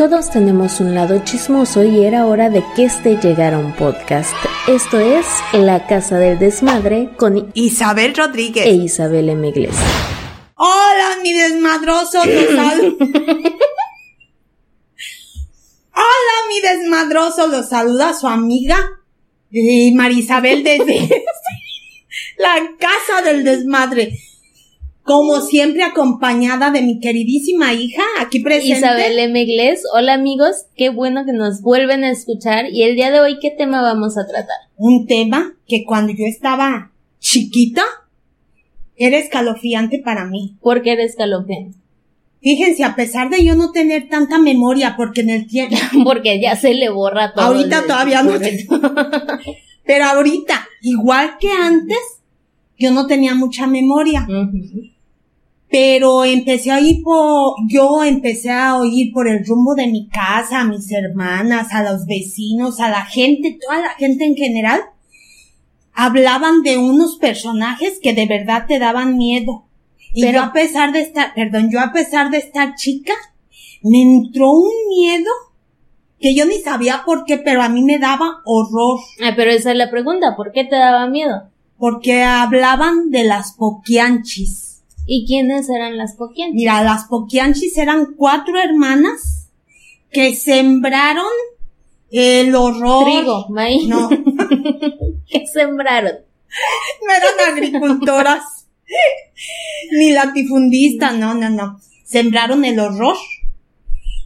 Todos tenemos un lado chismoso y era hora de que este llegara un podcast. Esto es La Casa del Desmadre con Isabel Rodríguez e Isabel M. Hola, mi desmadroso, los saludo. Hola, mi desmadroso, los saluda su amiga eh, Marisabel desde la Casa del Desmadre como siempre acompañada de mi queridísima hija aquí presente. Isabel M. Hola amigos, qué bueno que nos vuelven a escuchar y el día de hoy qué tema vamos a tratar. Un tema que cuando yo estaba chiquita era escalofriante para mí. ¿Por qué era escalofriante? Fíjense, a pesar de yo no tener tanta memoria, porque en el tiempo... porque ya se le borra todo. Ahorita todavía no. Pero ahorita, igual que antes, yo no tenía mucha memoria pero empecé a ir por, yo empecé a oír por el rumbo de mi casa, a mis hermanas, a los vecinos, a la gente, toda la gente en general, hablaban de unos personajes que de verdad te daban miedo. Y pero, yo a pesar de estar, perdón, yo a pesar de estar chica, me entró un miedo que yo ni sabía por qué, pero a mí me daba horror. Ah, pero esa es la pregunta, ¿por qué te daba miedo? Porque hablaban de las poquianchis. ¿Y quiénes eran las Poquianchis? Mira, las Poquianchis eran cuatro hermanas que sembraron el horror. Trigo, maíz. No. ¿Qué sembraron? No eran agricultoras. Ni latifundistas, no, no, no. Sembraron el horror.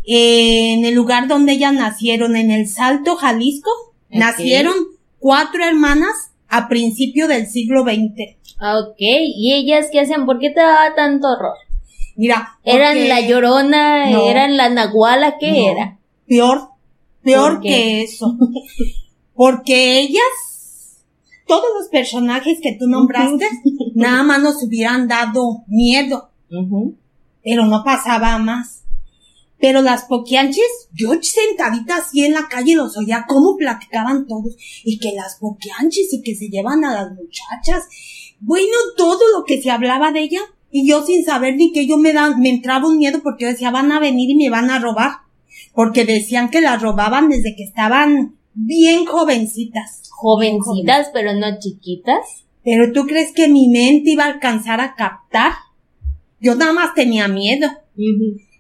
en el lugar donde ellas nacieron, en el Salto, Jalisco, nacieron cuatro hermanas a principio del siglo XX. Ah, ok. ¿Y ellas qué hacían? ¿Por qué te daba tanto horror? Mira. ¿Eran la llorona? ¿Eran la nahuala? ¿Qué era? Peor, peor que eso. Porque ellas, todos los personajes que tú nombraste, nada más nos hubieran dado miedo. Pero no pasaba más. Pero las poquianches, yo sentadita así en la calle los oía cómo platicaban todos. Y que las poquianches y que se llevan a las muchachas bueno, todo lo que se hablaba de ella, y yo sin saber ni que yo me da, me entraba un miedo porque yo decía, van a venir y me van a robar. Porque decían que las robaban desde que estaban bien jovencitas. Jovencitas, pero no chiquitas. Pero tú crees que mi mente iba a alcanzar a captar? Yo nada más tenía miedo.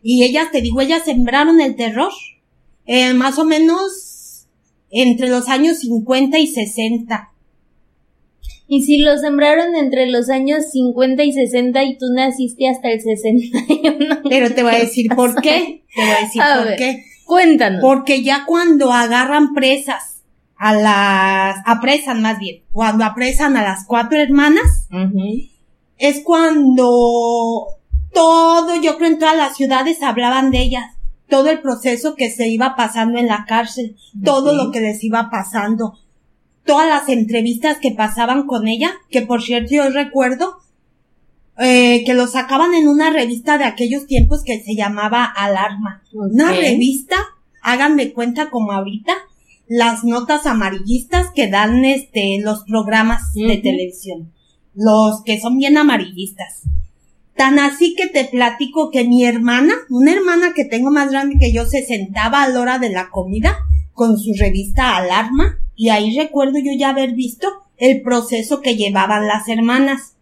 Y ellas, te digo, ellas sembraron el terror. Eh, más o menos entre los años 50 y 60. Y si lo sembraron entre los años 50 y 60 y tú naciste hasta el 61. Pero te voy a decir por qué. Te voy a decir por qué. Cuéntanos. Porque ya cuando agarran presas a las, apresan más bien, cuando apresan a las cuatro hermanas, es cuando todo, yo creo en todas las ciudades hablaban de ellas, todo el proceso que se iba pasando en la cárcel, todo lo que les iba pasando, todas las entrevistas que pasaban con ella, que por cierto yo recuerdo eh, que lo sacaban en una revista de aquellos tiempos que se llamaba Alarma. Una revista, háganme cuenta como ahorita, las notas amarillistas que dan este los programas de televisión. Los que son bien amarillistas. Tan así que te platico que mi hermana, una hermana que tengo más grande que yo, se sentaba a la hora de la comida con su revista Alarma y ahí recuerdo yo ya haber visto el proceso que llevaban las hermanas.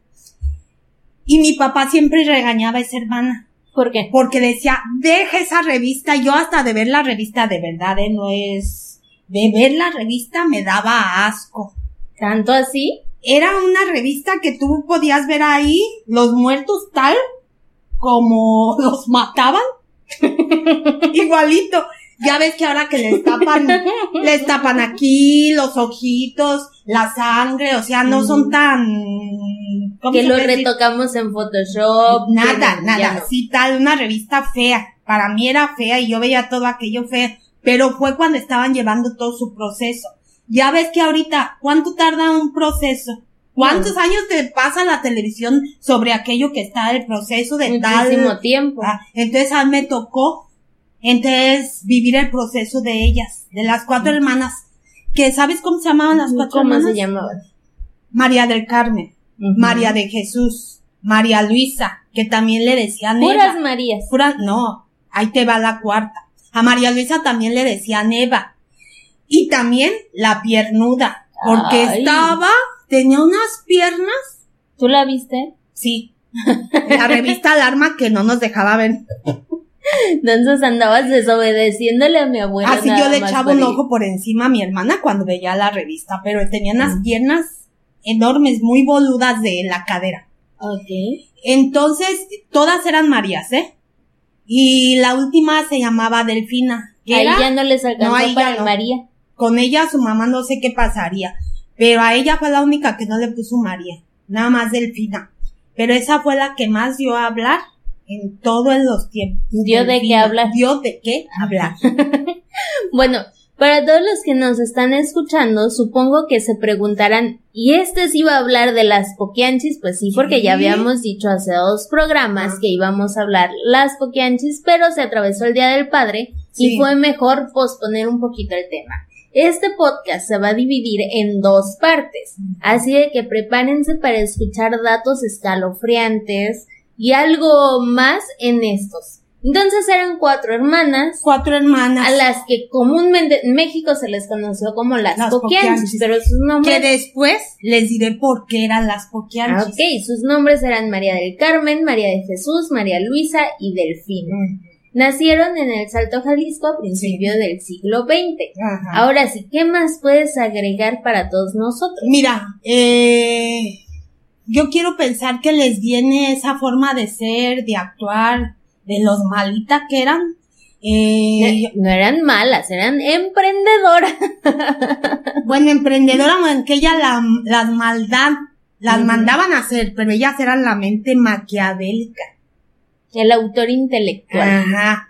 Y mi papá siempre regañaba a esa hermana. ¿Por qué? Porque decía, deja esa revista. Yo hasta de ver la revista de verdad, ¿eh? No es... De ver la revista me daba asco. ¿Tanto así? Era una revista que tú podías ver ahí los muertos tal como los mataban. Igualito. Ya ves que ahora que les tapan, les tapan aquí los ojitos, la sangre, o sea, no son tan... Que lo retocamos en Photoshop. Nada, nada, sí tal, una revista fea. Para mí era fea y yo veía todo aquello feo, pero fue cuando estaban llevando todo su proceso. Ya ves que ahorita, ¿cuánto tarda un proceso? ¿Cuántos años te pasa la televisión sobre aquello que está el proceso de Muchísimo tal? tiempo. Ah, entonces a mí me tocó entonces, vivir el proceso de ellas, de las cuatro hermanas, que ¿sabes cómo se llamaban las cuatro hermanas? ¿Cómo se llamaban? María del Carmen, María de Jesús, María Luisa, que también le decían Puras Marías. Puras, no, ahí te va la cuarta. A María Luisa también le decían Eva. Y también la piernuda, porque estaba, tenía unas piernas. ¿Tú la viste? Sí. La revista Alarma que no nos dejaba ver. Entonces andabas desobedeciéndole a mi abuela. Así yo le echaba un ojo por encima a mi hermana cuando veía la revista, pero tenía unas piernas enormes, muy boludas de la cadera. Ok. Entonces, todas eran Marías, ¿eh? Y la última se llamaba Delfina. Ahí ya no les alcanzó para María. Con ella su mamá no sé qué pasaría, pero a ella fue la única que no le puso María, nada más Delfina. Pero esa fue la que más dio a hablar en todos los tiempos. ¿Dio de qué hablar? Dio de qué hablar. bueno, para todos los que nos están escuchando, supongo que se preguntarán, ¿y este sí iba a hablar de las poquianchis? Pues sí, porque ya habíamos dicho hace dos programas que íbamos a hablar las poquianchis, pero se atravesó el Día del Padre y fue mejor posponer un poquito el tema. Este podcast se va a dividir en dos partes, así de que prepárense para escuchar datos escalofriantes y algo más en estos. Entonces eran cuatro hermanas. Cuatro hermanas. A las que comúnmente en México se les conoció como las, las poquianchis, pero sus nombres. Que después les diré por qué eran las poquianchis. Ah, ok, sus nombres eran María del Carmen, María de Jesús, María Luisa y Delfín. Nacieron en el Salto Jalisco a principios del siglo XX. Ahora sí, ¿qué más puedes agregar para todos nosotros? Mira, eh, yo quiero pensar que les viene esa forma de ser, de actuar, de los malitas que eran. Eh, no, eran malas, eran emprendedoras. bueno, emprendedoras, que ellas la, las maldad las mandaban a hacer, pero ellas eran la mente maquiavélica. El autor intelectual. Ajá.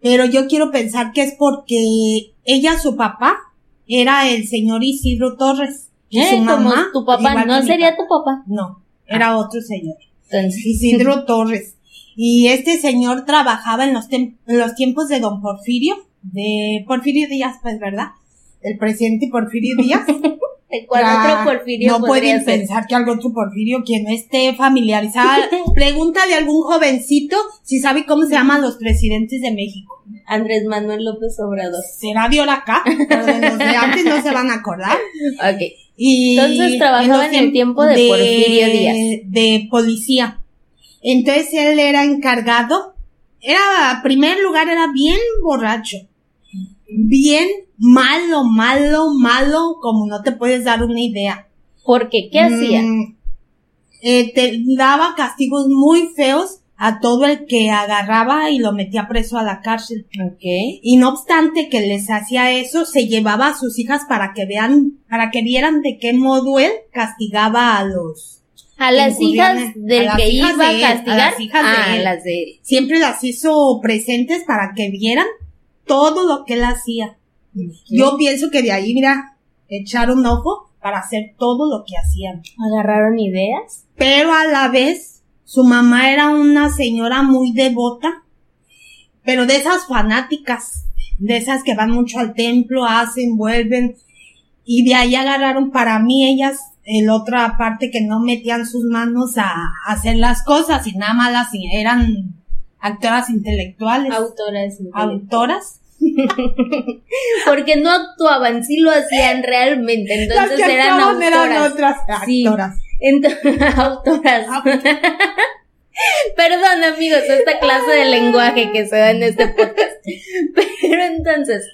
Pero yo quiero pensar que es porque ella, su papá, era el señor Isidro Torres. Y su mamá. Tu papá, ¿no sería tu papá? No, era otro señor. Isidro Torres. Y este señor trabajaba en los, en los tiempos de don Porfirio, de Porfirio Díaz, pues, ¿verdad? El presidente Porfirio Díaz. ¿Cuál otro Porfirio? No pueden pensar que algo otro Porfirio, quien no esté familiarizada. Pregúntale a algún jovencito si sabe cómo se llaman los presidentes de México. Andrés Manuel López Obrador. Será de acá, pero de los de antes no se van a acordar. Ok. Y Entonces trabajaba en, el tiempo de, Porfirio Díaz. De policía. Entonces él era encargado. Era, primer lugar, era bien borracho. Bien malo, malo, malo, como no te puedes dar una idea. ¿Por qué? ¿Qué hacía? Mm, eh, te daba castigos muy feos a todo el que agarraba y lo metía preso a la cárcel. Okay. Y no obstante que les hacía eso, se llevaba a sus hijas para que vean, para que vieran de qué modo él castigaba a los a las hijas del que iba a castigar. A las hijas de Las Siempre las hizo presentes para que vieran todo lo que él hacía. Yo pienso que de ahí, mira, echaron ojo para hacer todo lo que hacían. ¿Agarraron ideas? Pero a la vez, su mamá era una señora muy devota, pero de esas fanáticas, de esas que van mucho al templo, hacen, vuelven, y de ahí agarraron para mí ellas el otra parte que no metían sus manos a, hacer las cosas y nada más las eran actoras intelectuales. Autoras. Autoras. Porque no actuaban, sí lo hacían realmente, entonces eran autoras. eran otras actoras. autoras. Ah, Perdón amigos, esta clase de lenguaje que se da en este podcast. Pero entonces,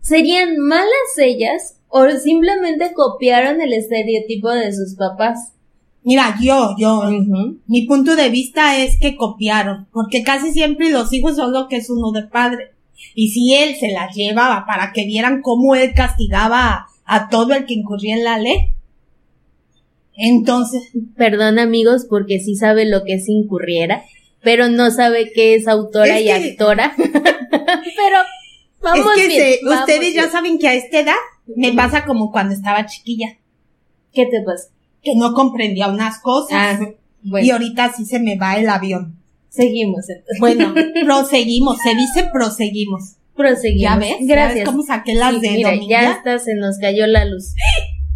¿serían malas ellas o simplemente copiaron el estereotipo de sus papás? Mira, yo, yo, mi punto de vista es que copiaron, porque casi siempre los hijos son lo que es uno de padre. Y si él se las llevaba para que vieran cómo él castigaba a, todo el que incurría en la ley, entonces. Perdón amigos, porque sí sabe lo que es incurriera, pero no sabe qué es autora y actora. pero vamos es que ustedes ya saben que a esta edad me pasa como cuando estaba chiquilla. ¿Qué te pasa? Que no comprendía unas cosas. Ah, y ahorita sí se me va el avión. Seguimos entonces. Bueno, proseguimos, se dice proseguimos. Proseguimos. ¿Ya ves? Gracias. ¿Cómo saqué las sí, de mira, ya está, se nos cayó la luz.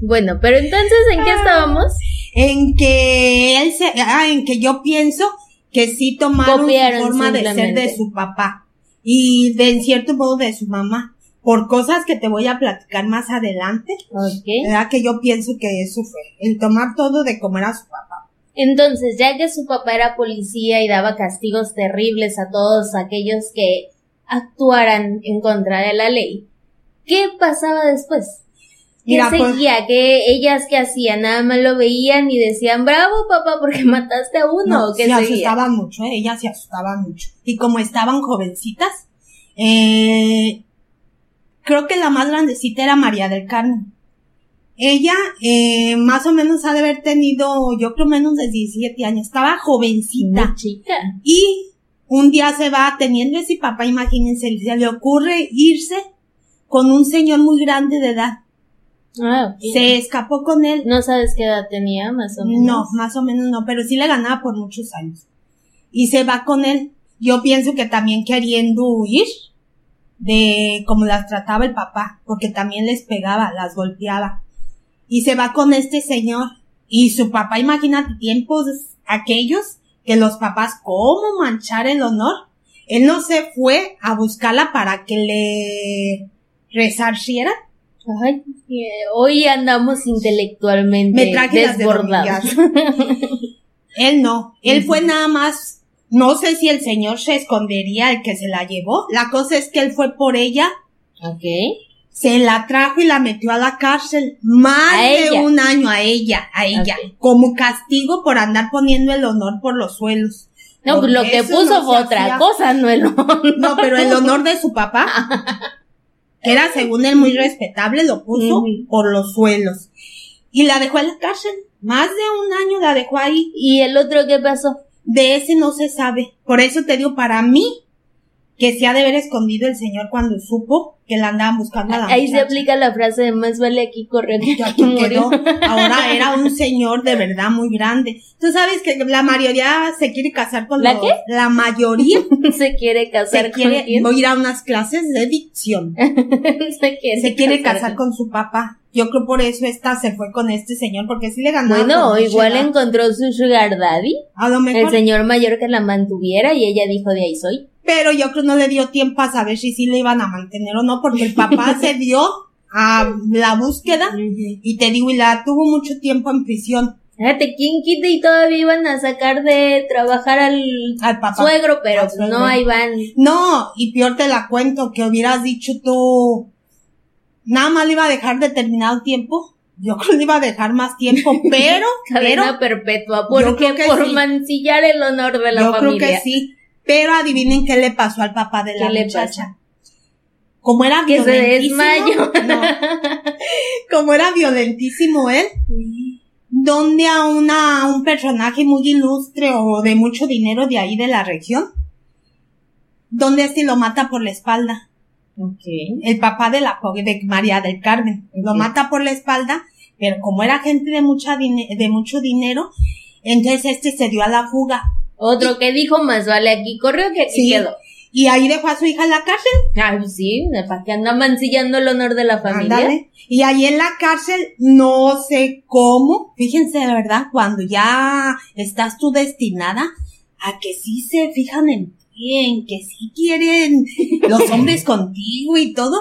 Bueno, pero entonces, ¿en qué ah. estábamos? En que él se, ah, en que yo pienso que sí tomaron su forma de ser de su papá. y de en cierto modo de su mamá, por cosas que te voy a platicar más adelante, Ok. ¿verdad? Que yo pienso que eso fue, el tomar todo de comer a su papá. Entonces, ya que su papá era policía y daba castigos terribles a todos aquellos que actuaran en contra de la ley, ¿qué pasaba después? ¿Qué Mira, pues- seguía? ¿Qué ellas qué hacían? Nada más lo veían y decían, bravo papá, porque mataste a uno, No, ¿o qué se asustaban mucho, ¿eh? ellas se asustaban mucho. Y como estaban jovencitas, eh, creo que la más grandecita era María del Carmen. Ella, eh, más o menos ha de haber tenido, yo creo menos de 17 años, estaba jovencita. Muy chica. Y un día se va teniendo ese papá, imagínense, se le ocurre irse con un señor muy grande de edad. Ah. Se escapó con él. ¿No sabes qué edad tenía, más o menos? No, más o menos no, pero sí le ganaba por muchos años. Y se va con él. Yo pienso que también queriendo huir de cómo las trataba el papá, porque también les pegaba, las golpeaba. Y se va con este señor. Y su papá, imagínate tiempos aquellos que los papás, ¿cómo manchar el honor? Él no se fue a buscarla para que le resarciera. Ay, hoy andamos intelectualmente Me traje desbordados. Él no, él fue nada más, no sé si el señor se escondería el que se la llevó. La cosa es que él fue por ella, ok. Se la trajo y la metió a la cárcel. Más de ella. un año a ella, a ella, como castigo por andar poniendo el honor por los suelos. No, pues lo que puso no fue otra hacía. cosa, no el honor. No, pero el honor de su papá, que era según él muy respetable, lo puso por los suelos. Y la dejó en la cárcel. Más de un año la dejó ahí. ¿Y el otro qué pasó? De ese no se sabe. Por eso te digo, para mí, que se ha de haber escondido el señor cuando supo que la andaban buscando a la Ahí se aplica la frase de más vale aquí corrió que aquí murió. Ahora era un señor de verdad muy grande. Tú sabes que la mayoría se quiere casar con ¿La los- qué? La mayoría se quiere casar se quiere, con quién? voy a ir a unas clases de dicción. se quiere, Se quiere casar con su papá. Yo creo por eso esta se fue con este señor, porque sí le ganaba. Bueno, igual encontró su sugar daddy, A lo el mejor. señor mayor que la mantuviera y ella dijo de ahí soy. Pero yo creo no le dio tiempo a saber si sí le iban a mantener o no, porque el papá se dio a la búsqueda y te digo, y la tuvo mucho tiempo en prisión Fíjate, ¿quién quita y todavía iban a sacar de trabajar al al papá. suegro? Pero Al suegro. no, ahí van. No, y peor te la cuento, que hubieras dicho tú, nada más le iba a dejar determinado tiempo. Yo creo que le iba a dejar más tiempo, pero, Cadena pero, perpetua. ¿Por yo qué? creo que Por sí. mancillar el honor de la yo creo familia. que sí. Pero adivinen qué le pasó al papá de la ¿Qué le muchacha. Como era Que se violentísimo, desmayó. no. como era violentísimo él, donde a una, a un personaje muy ilustre o de mucho dinero de ahí de la región, donde este lo mata por la espalda. Ok. El papá de la pobre de María del Carmen. Lo mata por la espalda, pero como era gente de mucha de mucho dinero, entonces este se dio a la fuga. Otro que dijo más vale aquí corrió que aquí Sí. quedó. Y ahí dejó a su hija en la cárcel. Ay, pues sí, ¿para qué anda mancillando el honor de la familia? Ándale. Y ahí en la cárcel, no sé cómo, fíjense de verdad, cuando ya estás tú destinada a que sí se fijan en ti, en que sí quieren los hombres contigo y todo.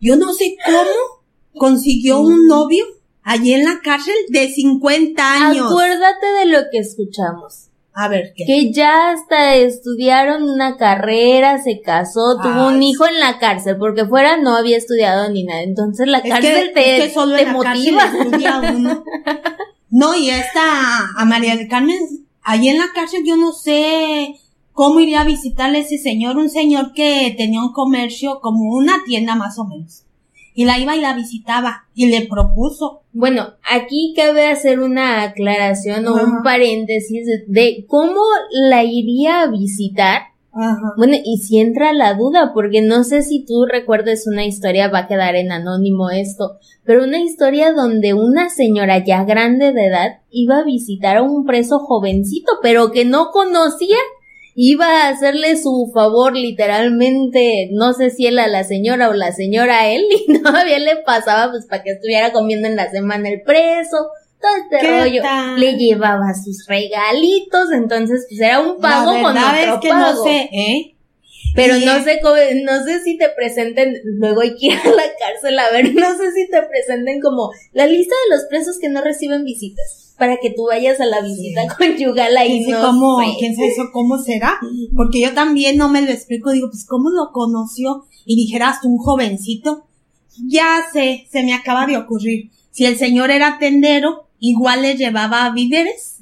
Yo no sé cómo consiguió un novio allí en la cárcel de 50 años. Acuérdate de lo que escuchamos. A ver, ¿qué? Que ya hasta estudiaron una carrera, se casó, tuvo un hijo en la cárcel, porque fuera no había estudiado ni nada. Entonces la que, cárcel te, es que solo te en la cárcel motiva. uno. No, y esta, a María del Carmen, ahí en la cárcel yo no sé cómo iría a visitarle a ese señor, un señor que tenía un comercio como una tienda más o menos. Y la iba y la visitaba y le propuso. Bueno, aquí cabe hacer una aclaración o un paréntesis de, de cómo la iría a visitar. Ajá. Bueno, y si entra la duda, porque no sé si tú recuerdes una historia, va a quedar en anónimo esto, pero una historia donde una señora ya grande de edad iba a visitar a un preso jovencito, pero que no conocía, iba a hacerle su favor literalmente, no sé si él a la señora o la señora a él, y todavía le pasaba pues para que estuviera comiendo en la semana el preso, todo este ¿Qué rollo. tal? Le llevaba sus regalitos, entonces pues era un pago la con otro es que pago. no sé, ¿eh? Pero no sé cómo, no sé si te presenten, luego hay que ir a la cárcel a ver, no sé si te presenten como la lista de los presos que no reciben visitas, para que tú vayas a la visita conyugal ahí, no cómo, ¿Quién sabe eso cómo será? Porque yo también no me lo explico, digo, pues cómo lo conoció y dijeras tú un jovencito, ya sé, se me acaba de ocurrir. Si el señor era tendero, igual le llevaba a víveres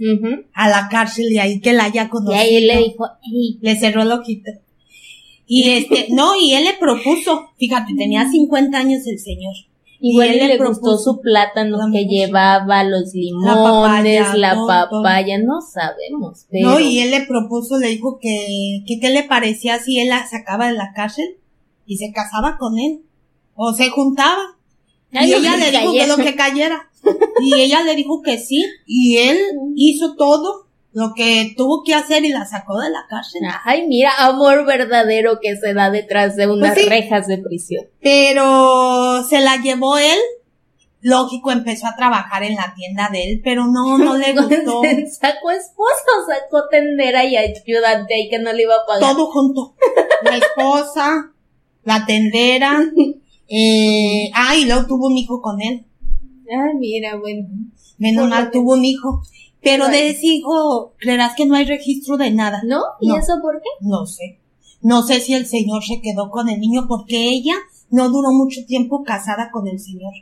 a la cárcel y ahí que la haya conocido. Y ahí le dijo, le cerró el ojito. Y este, no, y él le propuso, fíjate, tenía 50 años el señor. Igual y él le, gustó su plátano que llevaba, los limones, la papaya, no sabemos. Pero... No, y él le propuso, le dijo que, que qué le parecía si él la sacaba de la cárcel y se casaba con él. O se juntaba. y ella le dijo que lo que cayera. Y ella le dijo que sí. Y él hizo todo lo que tuvo que hacer y la sacó de la cárcel. Ay, mira, amor verdadero que se da detrás de unas pues rejas de prisión. Pero se la llevó él. Lógico, empezó a trabajar en la tienda de él, pero no, no le gustó. sacó esposo, sacó tendera y ayudante y que no le iba a pagar. Todo junto. La esposa, la tendera, eh, ah, y luego tuvo un hijo con él. Ah, mira, bueno. Menos mal tuvo un hijo. Pero de ese hijo, creerás que no hay registro de nada. ¿No? ¿Y eso por qué? No sé. No sé si el señor se quedó con el niño porque ella no duró mucho tiempo casada con el señor.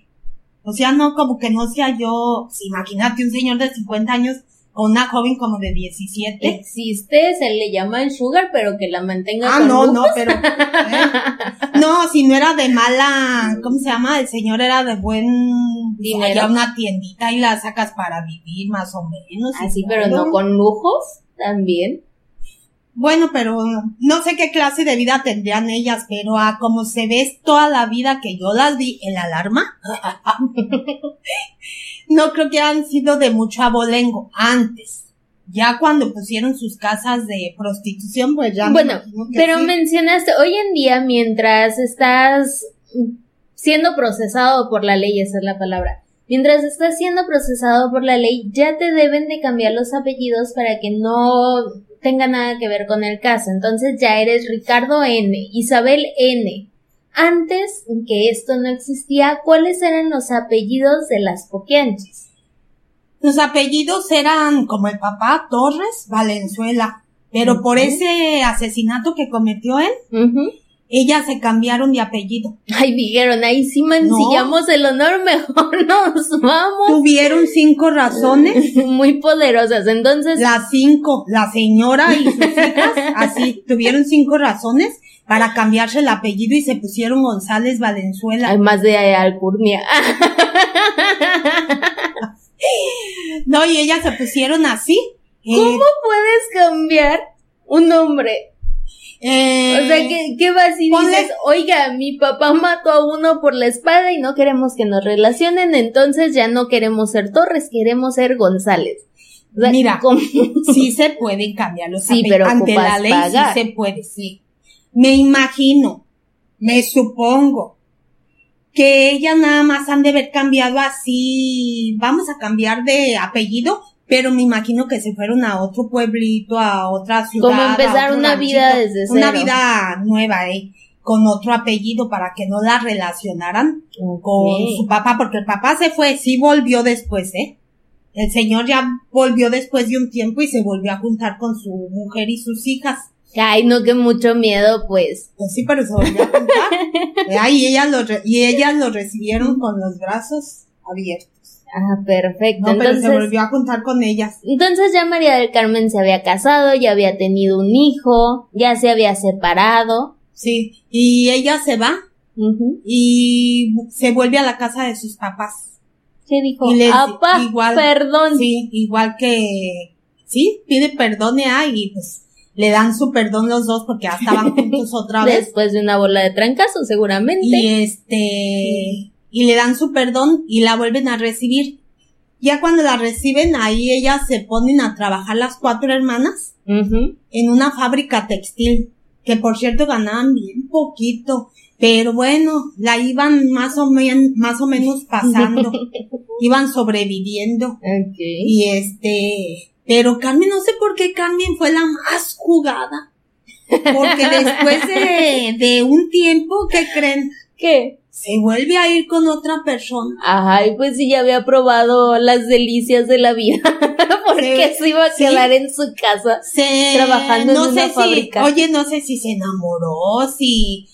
O sea, no, como que no sea yo, imagínate un señor de 50 años una joven como de 17. Existe, se le llama el sugar, pero que la mantenga Ah, no, no, pero. ¿eh? No, si no era de mala, ¿cómo se llama? El señor era de buen dinero. una tiendita y la sacas para vivir, más o menos. Así, ah, pero no con lujos también. Bueno, pero no sé qué clase de vida tendrían ellas, pero a como se ve toda la vida que yo las vi en la alarma, no creo que han sido de mucho abolengo antes. Ya cuando pusieron sus casas de prostitución, pues ya. Bueno, pero mencionaste, hoy en día, mientras estás siendo procesado por la ley, esa es la palabra, mientras estás siendo procesado por la ley, ya te deben de cambiar los apellidos para que no tenga nada que ver con el caso. Entonces ya eres Ricardo N, Isabel N. Antes que esto no existía, ¿cuáles eran los apellidos de las Poquianchis? Los apellidos eran como el papá Torres Valenzuela, pero por ese asesinato que cometió él, ellas se cambiaron de apellido. Ay, dijeron, ahí sí mancillamos el honor, mejor nos vamos. Tuvieron cinco razones. Muy poderosas, entonces. Las cinco, la señora y sus hijas, así, tuvieron cinco razones para cambiarse el apellido y se pusieron González Valenzuela. Hay más de Alcurnia. no, y ellas se pusieron así. ¿Cómo eh, puedes cambiar un nombre eh, o sea, ¿qué, qué vas y dices? Oiga, mi papá mató a uno por la espada y no queremos que nos relacionen, entonces ya no queremos ser Torres, queremos ser González. Mira, sí se pueden cambiar los sí, pero ante la ley sí se puede, sí. Me imagino, me supongo, que ellas nada más han de haber cambiado así, vamos a cambiar de apellido pero me imagino que se fueron a otro pueblito, a otra ciudad. Como empezar una vida desde cero. Una vida nueva, eh, con otro apellido para que no la relacionaran con su papá, porque el papá se fue, sí volvió después, eh. El señor ya volvió después de un tiempo y se volvió a juntar con su mujer y sus hijas. Ay, no, que mucho miedo, pues. Pues sí, pero se volvió a juntar. y ellas lo, y ellas lo recibieron con los brazos abiertos. Ah, perfecto. No, pero se volvió a juntar con ellas. Entonces ya María del Carmen se había casado, ya había tenido un hijo, ya se había separado. Sí, y ella se va y se vuelve a la casa de sus papás. ¿Qué dijo? Y igual, perdón. Sí, igual que, sí, pide perdón ya y pues le dan su perdón los dos porque ya estaban juntos otra vez. Después de una bola de trancazo, seguramente. Y este, y le dan su perdón y la vuelven a recibir. Ya cuando la reciben, ahí ellas se ponen a trabajar las cuatro hermanas en una fábrica textil, que por cierto ganaban bien poquito, pero bueno, la iban más o, menos más o menos pasando, iban sobreviviendo. Y este, pero Carmen, no sé por qué Carmen fue la más jugada. Porque después de, de un tiempo, ¿qué creen? ¿Qué? Se vuelve a ir con otra persona. Ay, pues sí, ya había probado las delicias de la vida. Porque se, iba a quedar en su casa Se, trabajando no en una sé fábrica. Si, oye, no sé si se enamoró, si,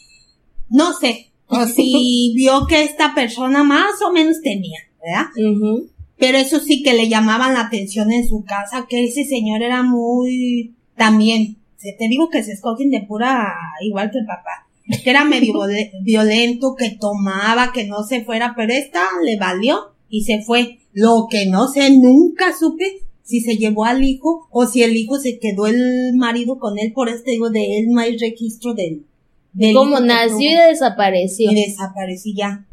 no sé, o si vio que esta persona más o menos tenía, ¿verdad? Ujú. Pero eso sí que le llamaban la atención en su casa, que ese señor era muy, también, se- te digo que se escogen de pura, igual que el papá, que era medio violento, que tomaba, que no se fuera, pero esta le valió y se fue. Lo que no sé, nunca supe si se llevó al hijo o si el hijo se quedó el marido con él, por este digo, de él no hay registro del, del Como nació y desapareció. y desapareció ya.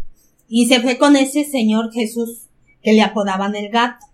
Y se fue con ese señor Jesús que le apodaban el gato.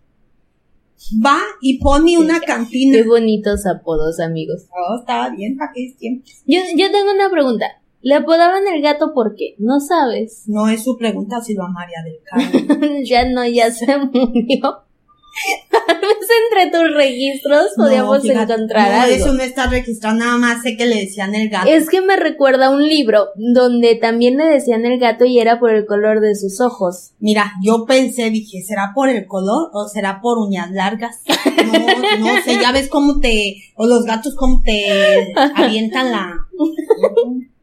Va y pone una cantina. Qué bonitos apodos, amigos. Oh, estaba bien para aquellos tiempos. Yo, yo tengo una pregunta. ¿Le apodaban el gato por qué? ¿No sabes? No es su pregunta, sino a María del Carmen. ya no, ya se murió. Tal vez entre tus registros podíamos fíjate, encontrar no, algo. eso no está registrado, nada más sé que le decían el gato. Es que me recuerda a un libro donde también le decían el gato y era por el color de sus ojos. Mira, yo pensé, dije, ¿será por el color o será por uñas largas? No, no sé, ya ves cómo te, o los gatos cómo te avientan la,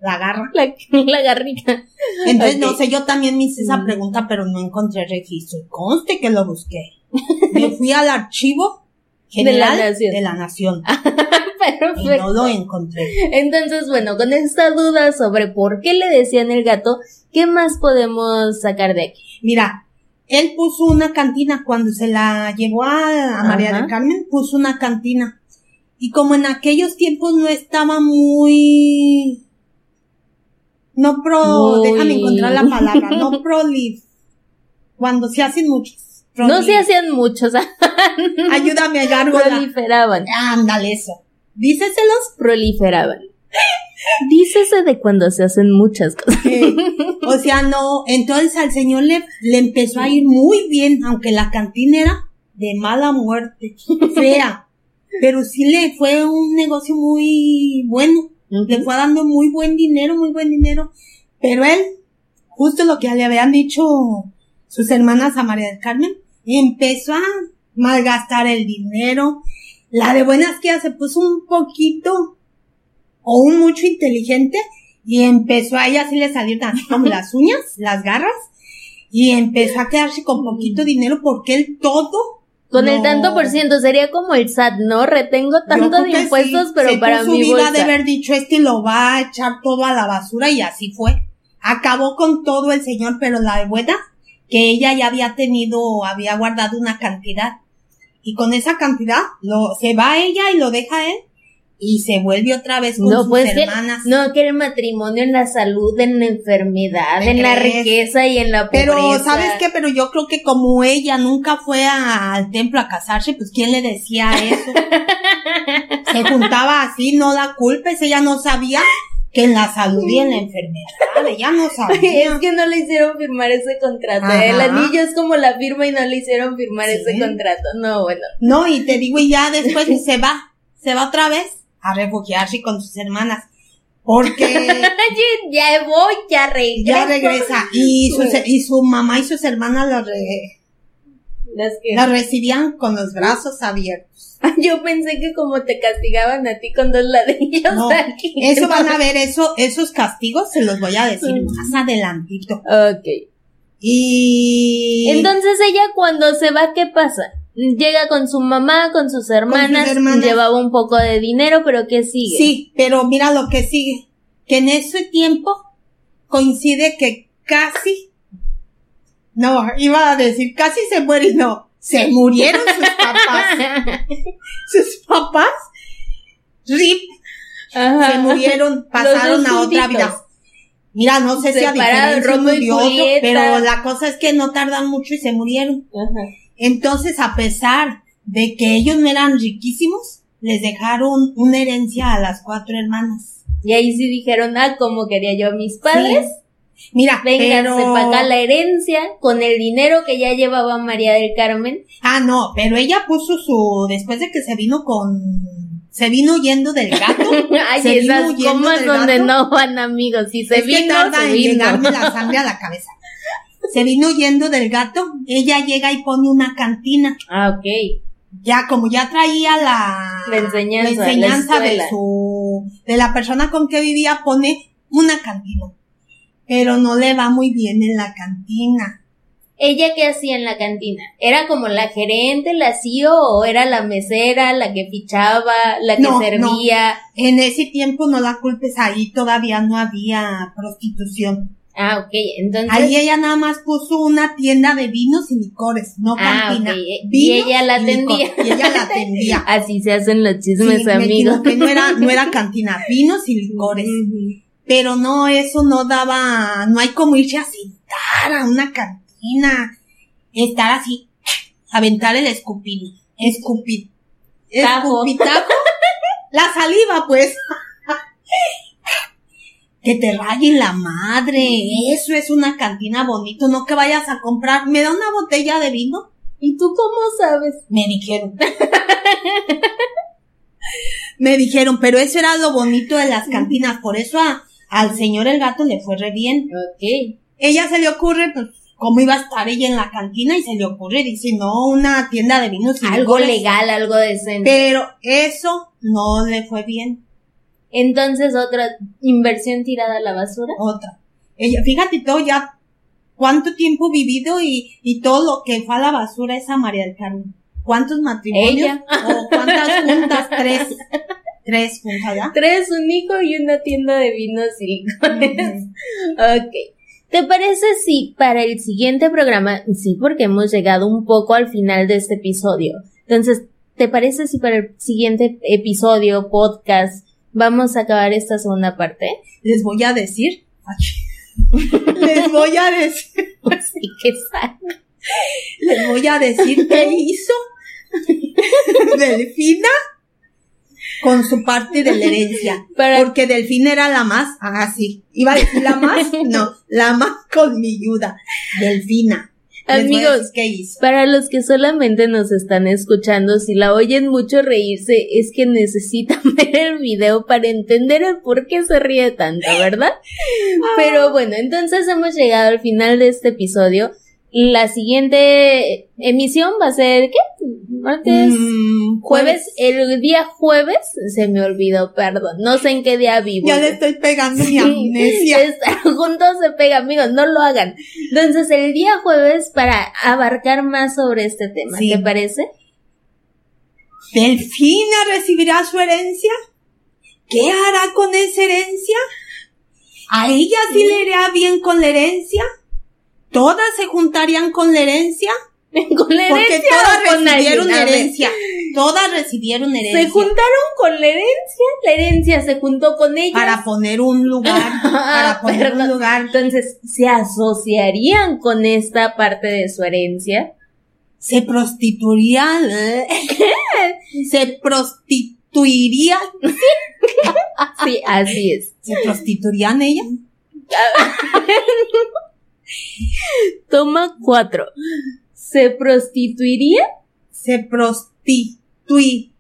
la garra. La, la garrita. Entonces, no sé, yo también me hice esa pregunta, pero no encontré registro. Y Conste que lo busqué. Me fui al archivo general De la nación. de la nación y no lo encontré. Entonces, bueno, con esta duda sobre por qué le decían el gato, ¿qué más podemos sacar de aquí? Mira, él puso una cantina cuando se la llevó a, a María del Carmen, puso una cantina. Y como en aquellos tiempos no estaba muy... No pro... Déjame encontrar la palabra. No prolif. Cuando se hacen muchos. No se hacían muchos, Ayúdame a gárgola. proliferaban, Ándale eso. Díceselos. proliferaban. Dícese de cuando se hacen muchas cosas. o sea, no. Entonces al señor le, le empezó a ir muy bien, aunque la cantina era de mala muerte, fea. Pero sí le fue un negocio muy bueno. Le fue dando muy buen dinero, muy buen dinero. Pero él, justo lo que le habían dicho sus hermanas a María del Carmen, empezó a malgastar el dinero. La de buenas que se puso un poquito o un mucho inteligente y empezó a ella así le salieron así como las uñas, las garras y empezó a quedarse con poquito dinero porque él todo Con el tanto por ciento sería como el SAT, ¿no? Retengo tanto de impuestos, sí. pero Se para puso mi vida de haber dicho este lo va a echar todo a la basura y así fue. Acabó con todo el señor, pero la buena que ella ya había tenido, había guardado una cantidad y con esa cantidad lo se va ella y lo deja él y se vuelve otra vez con No, sus pues que, hermanas. no, que el matrimonio en la salud, en la enfermedad, ¿Me en la riqueza y en la pobreza. Pero, ¿sabes qué? Pero yo creo que como ella nunca fue a- al templo a casarse, pues ¿quién le decía eso? Se juntaba así, no la culpes, ella no sabía que en la salud y en la enfermedad, ella no sabía. Es que no le hicieron firmar ese contrato. Ajá. El anillo es como la firma y no le hicieron firmar Sí. ese contrato. No, bueno. No, y te digo, y ya después se va, se va otra vez a refugiarse con sus hermanas. Porque ya voy, ya regreso. ya regresa. Y, sus, y su mamá y sus hermanas la, re- la recibían con los brazos abiertos. Yo pensé que como te castigaban a ti con dos ladrillos No, aquí. Eso van a ver, eso, esos castigos se los voy a decir más adelantito. Ok. Y Entonces ella cuando se va, ¿qué pasa? Llega con su mamá, con sus hermanas, hermanas. llevaba un poco de dinero, pero ¿qué sigue? sí, pero mira lo que sigue, que en ese tiempo coincide que casi, no, iba a decir casi se muere, y no, se murieron sus papás, sus papás, rip, Ajá. se murieron, pasaron a otra vida. Mira, no sé si a diferencia uno de otro, pero la cosa es que no tardan mucho y se murieron. Ajá. Entonces, a pesar de que ellos no eran riquísimos, les dejaron una herencia a las cuatro hermanas. Y ahí sí dijeron, ah, como quería yo a mis padres, Mira, vénganse pero... para acá la herencia, con el dinero que ya llevaba María del Carmen. Ah, no, pero ella puso su, después de que se vino con se vino huyendo del gato. Ay, se vino esas huyendo comas del donde gato. no van amigos. Si se es que vino, tarda se en vino. llegarme la sangre a la cabeza. Se vino huyendo del gato, ella llega y pone una cantina. Ah, ok. Ya, como ya traía la, La enseñanza, la enseñanza la de su, de la persona con que vivía, pone una cantina. Pero no le va muy bien en la cantina. ¿Ella qué hacía en la cantina? ¿Era como la gerente, la CEO o era la mesera, la que fichaba, la que No, servía? En ese tiempo no la culpes, ahí todavía no había prostitución. Ah, ok. Entonces. Ahí ella nada más puso una tienda de vinos y licores, no Ah, cantina. ok. Y ella la atendía. Y ella la atendía. Así se hacen los chismes, Sí, me amigos. no era, no era cantina, vinos y licores. Pero no, eso no daba, no hay como irse a sentar a una cantina, estar así, aventar el escupino, escupir, Tajo. escupitajo, la saliva pues. Que te rayen la madre, eso es una cantina bonito, no que vayas a comprar, ¿me da una botella de vino? ¿Y tú cómo sabes? Me dijeron. Me dijeron, pero eso era lo bonito de las cantinas, por eso a- al señor el gato le fue re bien. Ok. Ella se le ocurre, pues, cómo iba a estar ella en la cantina y se le ocurre, dice, no, una tienda de vinos Algo legal, algo decente. Pero eso no le fue bien. Entonces, otra inversión tirada a la basura. Otra. Ella, fíjate todo ya, cuánto tiempo vivido y, y todo lo que fue a la basura esa María del Carmen. ¿Cuántos matrimonios? Ella. ¿O cuántas juntas? Tres. Tres juntas, ¿verdad? Tres, un hijo y una tienda de vinos y licores. Ok. ¿Te parece si para el siguiente programa, sí, porque hemos llegado un poco al final de este episodio. Entonces, ¿te parece si para el siguiente episodio, podcast, vamos a acabar esta segunda parte? Les voy a decir. les voy a decir. Así que Les voy a decir qué hizo Delfina con su parte de la herencia. Para- Porque Delfina era la más, ah, sí. Iba a decir la más, no, la más colmilluda. Delfina. Les voy a Amigos. Para los que solamente nos están escuchando, si la oyen mucho reírse, es que necesitan ver el video para entender el por qué se ríe tanto, ¿verdad? Pero bueno, entonces hemos llegado al final de este episodio. La siguiente emisión va a ser, ¿qué? Martes, Mm, jueves, el día jueves, se me olvidó, perdón, no sé en qué día vivo. Ya le estoy pegando mi Sí, amnesia. juntos se pega, amigos, no lo hagan. Entonces, el día jueves para abarcar más sobre este tema, Sí. ¿te parece? ¿Delfina recibirá su herencia? ¿Qué hará con esa herencia? ¿A ella sí le irá bien con la herencia? ¿Todas se juntarían con la herencia? con la Porque herencia todas o con recibieron alguien? Herencia. Todas recibieron herencia. Se juntaron con la herencia, la herencia se juntó con ellas. Para poner un lugar. Ah, para poner perdón. un lugar. Entonces, ¿se asociarían con esta parte de su herencia? Se prostituirían. Se prostituiría. Sí, así es. ¿Se prostituirían ellas? Toma cuatro. ¿Se prostituiría? Se prostitui.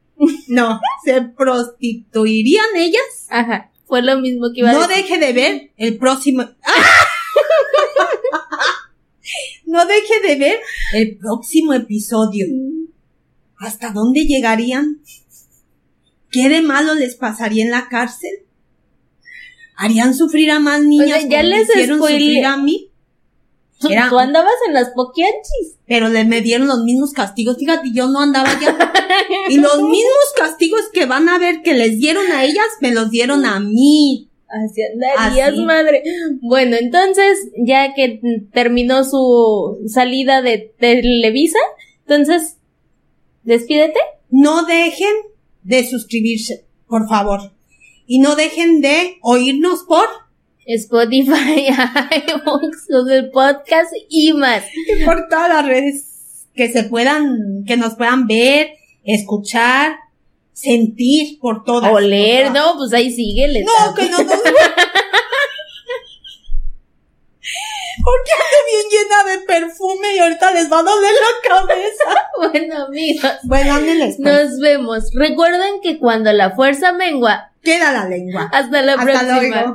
No, se prostituirían ellas. Ajá, fue lo mismo que iba a No decir. deje de ver el próximo. ¡Ah! No deje de ver el próximo episodio. ¿Hasta dónde llegarían? ¿Qué de malo les pasaría en la cárcel? ¿Harían sufrir a más niñas ya como les hicieron sufrir a mí? Tú, Era- tú andabas en las poquianchis. Pero le me dieron los mismos castigos. Fíjate, yo no andaba ya. Y los mismos castigos que van a ver que les dieron a ellas, me los dieron a mí. Así andarías, Así. madre. Bueno, entonces, ya que terminó su salida de Televisa, entonces, despídete. No dejen de suscribirse, por favor. Y no dejen de oírnos por Spotify, iVoox, Google Podcast y más. por todas las redes que se puedan, que nos puedan ver, escuchar, sentir por todas. Oler, por todas. no, pues ahí síguele. No, que no nos. ¿Por qué ando bien llena de perfume y ahorita les va a doler la cabeza. bueno, amigos. Bueno, ándenles. pues. Nos vemos. Recuerden que cuando la fuerza mengua, Queda la lengua. hasta la Hasta próxima. luego.